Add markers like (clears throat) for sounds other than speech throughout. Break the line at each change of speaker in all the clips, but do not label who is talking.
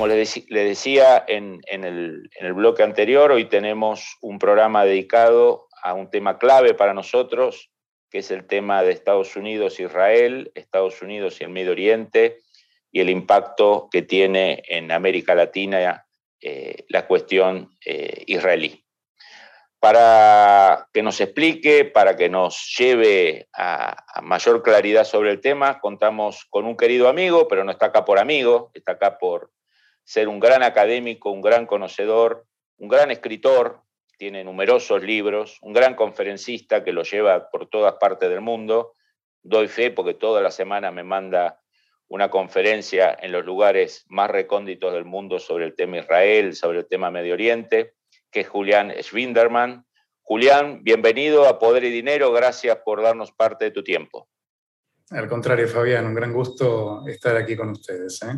Como le, decía en, el, bloque anterior, hoy tenemos un programa dedicado a un tema clave para nosotros, que es el tema de Estados Unidos-Israel, Estados Unidos y el Medio Oriente, y el impacto que tiene en América Latina eh, la cuestión eh, israelí. Para que nos explique, para que nos lleve a, mayor claridad sobre el tema, contamos con un querido amigo, pero no está acá por amigo, está acá por ser un gran académico, un gran conocedor, un gran escritor, tiene numerosos libros, un gran conferencista que lo lleva por todas partes del mundo. Doy fe porque toda la semana me manda una conferencia en los lugares más recónditos del mundo sobre el tema Israel, sobre el tema Medio Oriente, que es Julián Schwinderman. Julián, bienvenido a Poder y Dinero, gracias por darnos parte de tu tiempo.
Al contrario, Fabián, un gran gusto estar aquí con ustedes. ¿eh?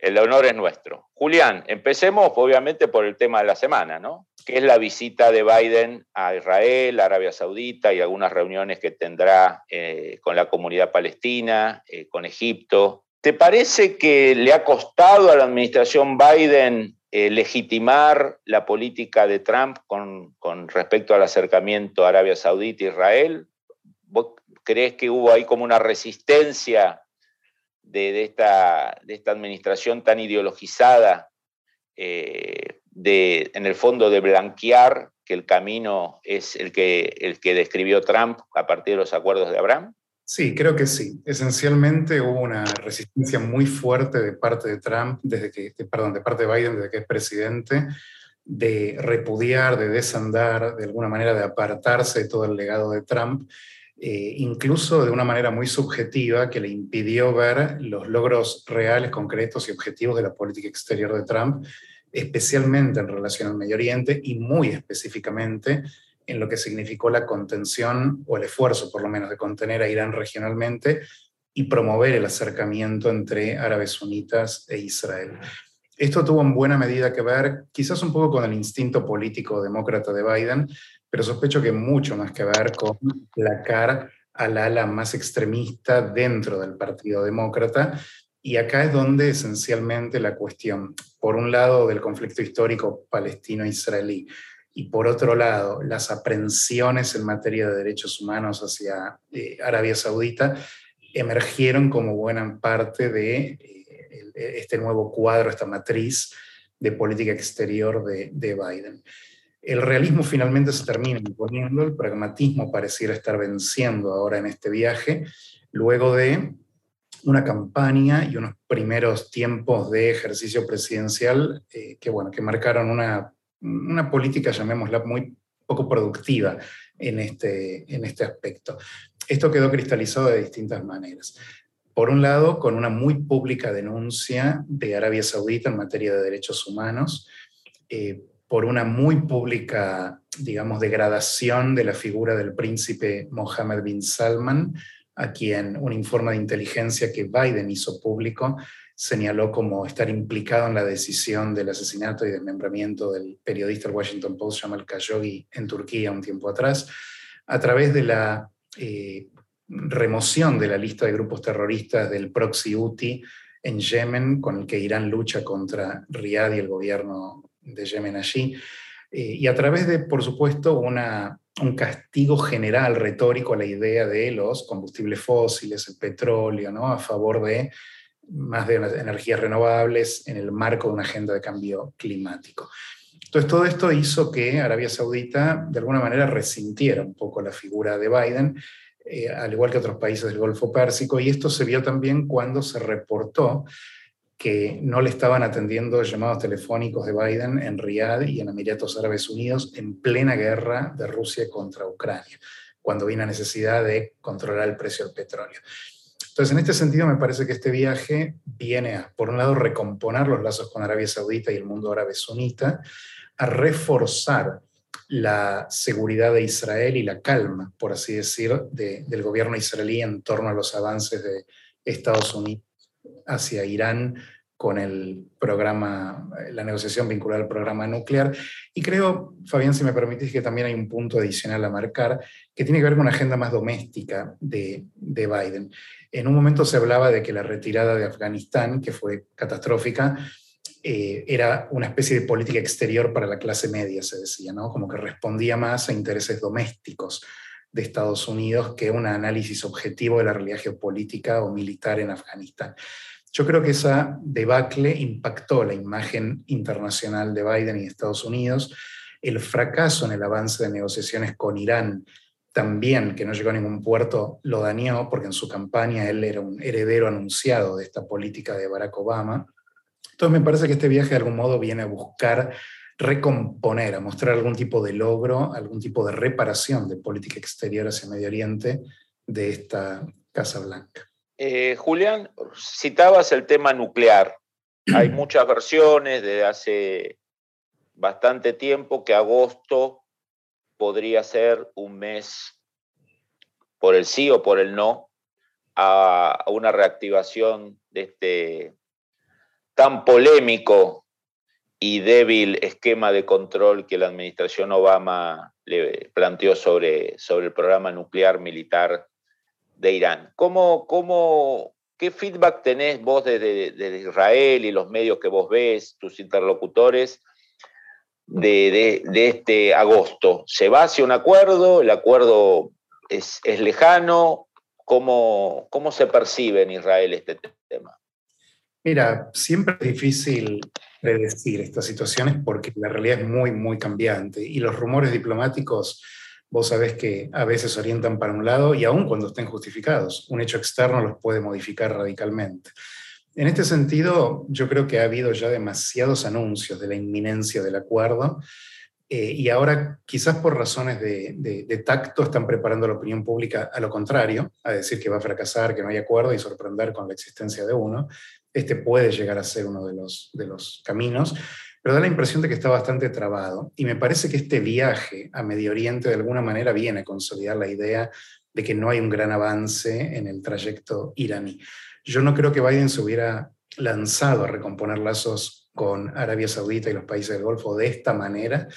El honor es nuestro. Julián, empecemos obviamente por el tema de la semana, ¿no? Que es la visita de Biden a Israel, Arabia Saudita y algunas reuniones que tendrá eh, con la comunidad palestina, eh, con Egipto. ¿Te parece que le ha costado a la administración Biden eh, legitimar la política de Trump con, respecto al acercamiento a Arabia Saudita e Israel? ¿Vos crees que hubo ahí como una resistencia de, esta, de esta, administración tan ideologizada, eh, de, en el fondo de blanquear que el camino es el que, el que describió Trump a partir de los acuerdos de Abraham?
Sí, creo que sí. Esencialmente hubo una resistencia muy fuerte de parte de Trump, desde que, perdón, de parte de Biden desde que es presidente, de repudiar, de desandar, de alguna manera de apartarse de todo el legado de Trump eh, incluso de una manera muy subjetiva que le impidió ver los logros reales, concretos y objetivos de la política exterior de Trump, especialmente en relación al Medio Oriente y muy específicamente en lo que significó la contención o el esfuerzo, por lo menos, de contener a Irán regionalmente y promover el acercamiento entre árabes sunitas e Israel. Esto tuvo en buena medida que ver, quizás un poco con el instinto político demócrata de Biden, pero sospecho que mucho más que ver con placar al ala más extremista dentro del Partido Demócrata. Y acá es donde esencialmente la cuestión, por un lado, del conflicto histórico palestino-israelí y por otro lado, las aprensiones en materia de derechos humanos hacia eh, Arabia Saudita emergieron como buena parte de eh, este nuevo cuadro, esta matriz de política exterior de, de Biden el realismo finalmente se termina imponiendo, el pragmatismo pareciera estar venciendo ahora en este viaje, luego de una campaña y unos primeros tiempos de ejercicio presidencial eh, que, bueno, que marcaron una, una, política, llamémosla, muy poco productiva en este, en este aspecto. Esto quedó cristalizado de distintas maneras. Por un lado, con una muy pública denuncia de Arabia Saudita en materia de derechos humanos, eh, por una muy pública, digamos, degradación de la figura del príncipe Mohammed bin Salman, a quien un informe de inteligencia que Biden hizo público señaló como estar implicado en la decisión del asesinato y desmembramiento del periodista del Washington Post Jamal Khashoggi en Turquía un tiempo atrás, a través de la eh, remoción de la lista de grupos terroristas del proxy UTI en Yemen, con el que Irán lucha contra Riad y el gobierno de Yemen allí, eh, y a través de, por supuesto, una, un castigo general retórico a la idea de los combustibles fósiles, el petróleo, ¿no? a favor de más de energías renovables en el marco de una agenda de cambio climático. Entonces, todo esto hizo que Arabia Saudita, de alguna manera, resintiera un poco la figura de Biden, eh, al igual que otros países del Golfo Pérsico, y esto se vio también cuando se reportó que no le estaban atendiendo llamados telefónicos de Biden en Riyadh y en Emiratos Árabes Unidos en plena guerra de Rusia contra Ucrania, cuando vino la necesidad de controlar el precio del petróleo. Entonces, en este sentido, me parece que este viaje viene a, por un lado, recomponer los lazos con Arabia Saudita y el mundo árabe sunita, a reforzar la seguridad de Israel y la calma, por así decir, del gobierno israelí en torno a los avances de Estados Unidos hacia Irán con el programa, la negociación vinculada al programa nuclear. Y creo, Fabián, si me permitís, que también hay un punto adicional a marcar que tiene que ver con una agenda más doméstica de, de Biden. En un momento se hablaba de que la retirada de Afganistán, que fue catastrófica, eh, era una especie de política exterior para la clase media, se decía, ¿no? Como que respondía más a intereses domésticos de Estados Unidos que un análisis objetivo de la realidad geopolítica o militar en Afganistán. Yo creo que esa debacle impactó la imagen internacional de Biden y Estados Unidos. El fracaso en el avance de negociaciones con Irán también, que no llegó a ningún puerto, lo dañó porque en su campaña él era un heredero anunciado de esta política de Barack Obama. Entonces me parece que este viaje de algún modo viene a buscar recomponer, a mostrar algún tipo de logro, algún tipo de reparación de política exterior hacia Medio Oriente de esta Casa Blanca.
Eh, Julián, citabas el tema nuclear. (clears throat) Hay muchas versiones de hace bastante tiempo que agosto podría ser un mes por el sí o por el no a, una reactivación de este tan polémico y débil esquema de control que la administración Obama le planteó sobre, sobre el programa nuclear militar de Irán. ¿Cómo, cómo, ¿Qué feedback tenés vos desde, Israel y los medios que vos ves, tus interlocutores, de, este agosto? ¿Se va hacia un acuerdo? ¿El acuerdo es, lejano? ¿Cómo, ¿Cómo se percibe en Israel este tema?
Mira, siempre es difícil predecir estas situaciones porque la realidad es muy, muy cambiante y los rumores diplomáticos vos sabés que a veces orientan para un lado y aun cuando estén justificados, un hecho externo los puede modificar radicalmente. En este sentido, yo creo que ha habido ya demasiados anuncios de la inminencia del acuerdo eh, y ahora, quizás por razones de, tacto, están preparando la opinión pública a lo contrario, a decir que va a fracasar, que no hay acuerdo y sorprender con la existencia de uno. Este puede llegar a ser uno de los, de los caminos pero da la impresión de que está bastante trabado. Y me parece que este viaje a Medio Oriente de alguna manera viene a consolidar la idea de que no hay un gran avance en el trayecto iraní. Yo no creo que Biden se hubiera lanzado a recomponer lazos con Arabia Saudita y los países del Golfo de esta manera,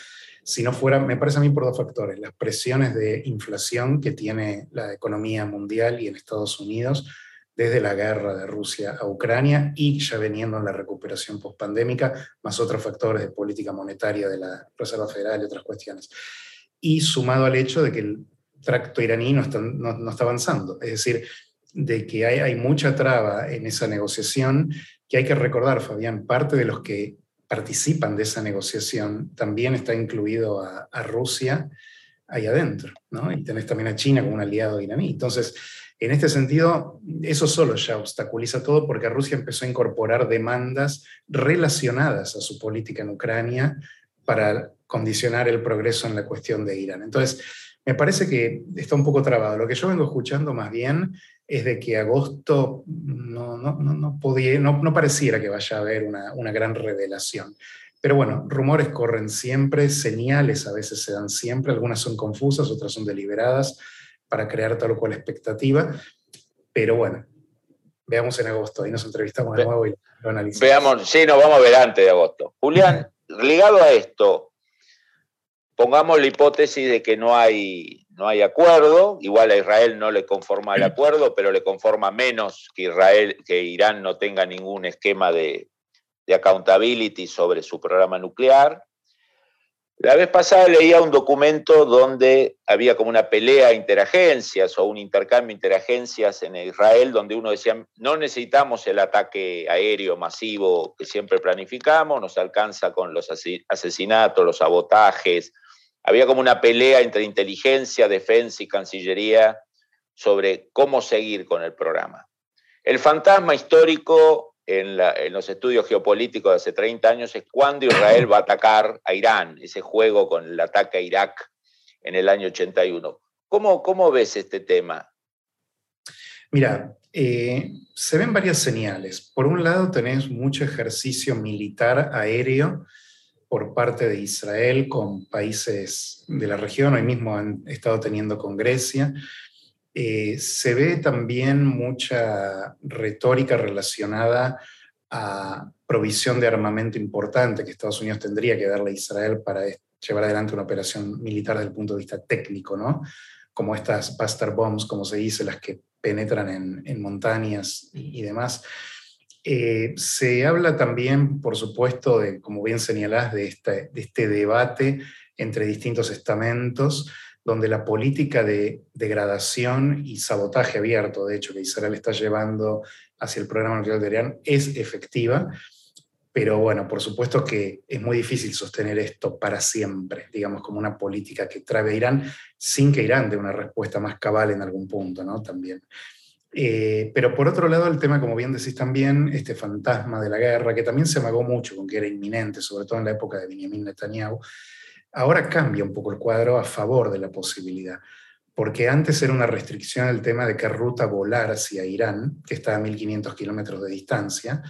si no fuera, me parece a mí por dos factores, las presiones de inflación que tiene la economía mundial y en Estados Unidos, desde la guerra de Rusia a Ucrania y ya veniendo en la recuperación pospandémica, más otros factores de política monetaria de la Reserva Federal y otras cuestiones. Y sumado al hecho de que el tracto iraní no está, avanzando, es decir, de que hay, mucha traba en esa negociación, que hay que recordar, Fabián, parte de los que participan de esa negociación también está incluido a, a Rusia ahí adentro, ¿no? Y tenés también a China como un aliado iraní. Entonces, en este sentido, eso solo ya obstaculiza todo porque Rusia empezó a incorporar demandas relacionadas a su política en Ucrania para condicionar el progreso en la cuestión de Irán. Entonces, me parece que está un poco trabado. Lo que yo vengo escuchando más bien es de que agosto no, no, no, podía, no, pareciera que vaya a haber una, una gran revelación. Pero bueno, rumores corren siempre, señales a veces se dan siempre, algunas son confusas, otras son deliberadas para crear tal o cual expectativa. Pero bueno, veamos en agosto, ahí nos entrevistamos de nuevo y lo analizamos.
Veamos, sí, nos vamos a ver antes de agosto. Julián, ligado a esto, pongamos la hipótesis de que no hay, no hay acuerdo, igual a Israel no le conforma el (clears throat) acuerdo, pero le conforma menos que, Israel, que Irán no tenga ningún esquema de, de accountability sobre su programa nuclear. La vez pasada leía un documento donde había como una pelea interagencias o un intercambio interagencias en Israel, donde uno decía, no necesitamos el ataque aéreo masivo que siempre planificamos, nos alcanza con los asesinatos, los sabotajes. Había como una pelea entre inteligencia, defensa y cancillería sobre cómo seguir con el programa. El fantasma histórico en, los estudios geopolíticos de hace 30 años es cuándo Israel va a atacar a Irán, ese juego con el ataque a Irak en el año 81. ¿Cómo, cómo ves este tema?
Mira, Eh, se ven varias señales. Por un lado, tenés mucho ejercicio militar aéreo por parte de Israel con países de la región, hoy mismo han estado teniendo con Grecia. Eh, se ve también mucha retórica relacionada a provisión de armamento importante que Estados Unidos tendría que darle a Israel para llevar adelante una operación militar desde el punto de vista técnico, ¿no? Como estas Buster Bombs, como se dice, las que penetran en, montañas y, demás. Eh, se habla también, por supuesto, de, como bien señalás, de este, de este debate entre distintos estamentos, donde la política de degradación y sabotaje abierto, de hecho, que Israel está llevando hacia el programa nuclear de Irán, es efectiva. Pero bueno, por supuesto que es muy difícil sostener esto para siempre, digamos, como una política que trae a Irán, sin que Irán dé una respuesta más cabal en algún punto, ¿no? También. Eh, pero por otro lado, el tema, como bien decís también, este fantasma de la guerra, que también se amagó mucho con que era inminente, sobre todo en la época de Benjamin Netanyahu, ahora cambia un poco el cuadro a favor de la posibilidad. Porque antes era una restricción el tema de qué ruta volar hacia Irán, que está a 1500 kilómetros de distancia.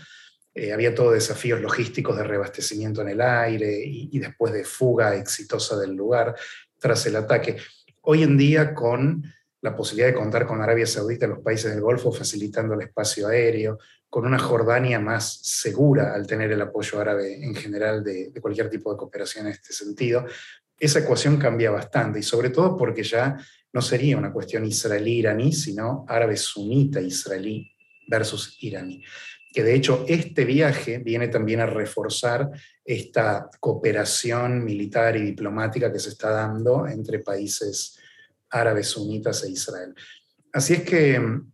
Eh, había todo desafíos logísticos de reabastecimiento en el aire y, y después de fuga exitosa del lugar tras el ataque. Hoy en día, con la posibilidad de contar con Arabia Saudita y los países del Golfo facilitando el espacio aéreo, con una Jordania más segura al tener el apoyo árabe en general de, cualquier tipo de cooperación en este sentido, esa ecuación cambia bastante y sobre todo porque ya no sería una cuestión israelí-iraní, sino árabe-sunita-israelí versus iraní. Que de hecho este viaje viene también a reforzar esta cooperación militar y diplomática que se está dando entre países árabes sunitas e Israel. Así es que mm,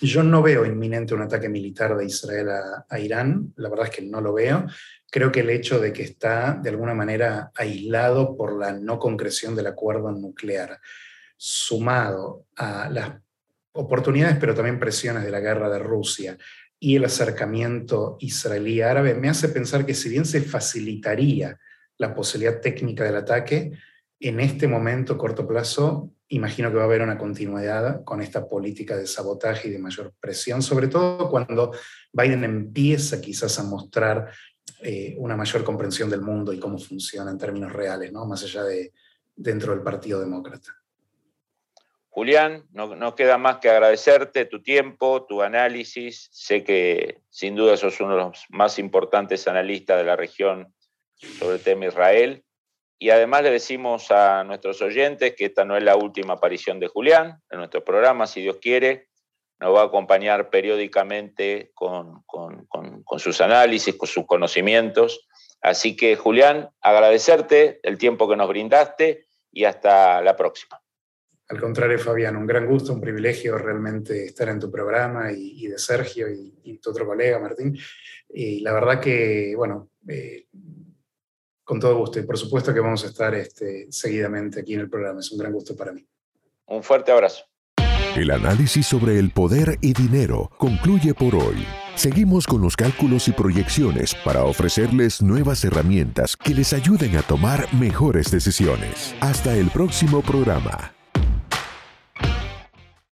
yo no veo inminente un ataque militar de Israel a, Irán, la verdad es que no lo veo. Creo que el hecho de que está de alguna manera aislado por la no concreción del acuerdo nuclear, sumado a las oportunidades, pero también presiones de la guerra de Rusia y el acercamiento israelí-árabe, me hace pensar que si bien se facilitaría la posibilidad técnica del ataque, en este momento, corto plazo, imagino que va a haber una continuidad con esta política de sabotaje y de mayor presión, sobre todo cuando Biden empieza quizás a mostrar eh, una mayor comprensión del mundo y cómo funciona en términos reales, ¿no? más allá de dentro del Partido Demócrata.
Julián, no, no, queda más que agradecerte tu tiempo, tu análisis. Sé que sin duda sos uno de los más importantes analistas de la región sobre el tema Israel. Y además le decimos a nuestros oyentes que esta no es la última aparición de Julián en nuestro programa, si Dios quiere, nos va a acompañar periódicamente con, sus análisis, con sus conocimientos. Así que, Julián, agradecerte el tiempo que nos brindaste y hasta la próxima.
Al contrario, Fabián, un gran gusto, un privilegio realmente estar en tu programa y, de Sergio y, tu otro colega, Martín. Y la verdad que, bueno, eh, con todo gusto. Y por supuesto que vamos a estar este, seguidamente aquí en el programa. Es un gran gusto para mí.
Un fuerte abrazo.
El análisis sobre el poder y dinero concluye por hoy. Seguimos con los cálculos y proyecciones para ofrecerles nuevas herramientas que les ayuden a tomar mejores decisiones. Hasta el próximo programa.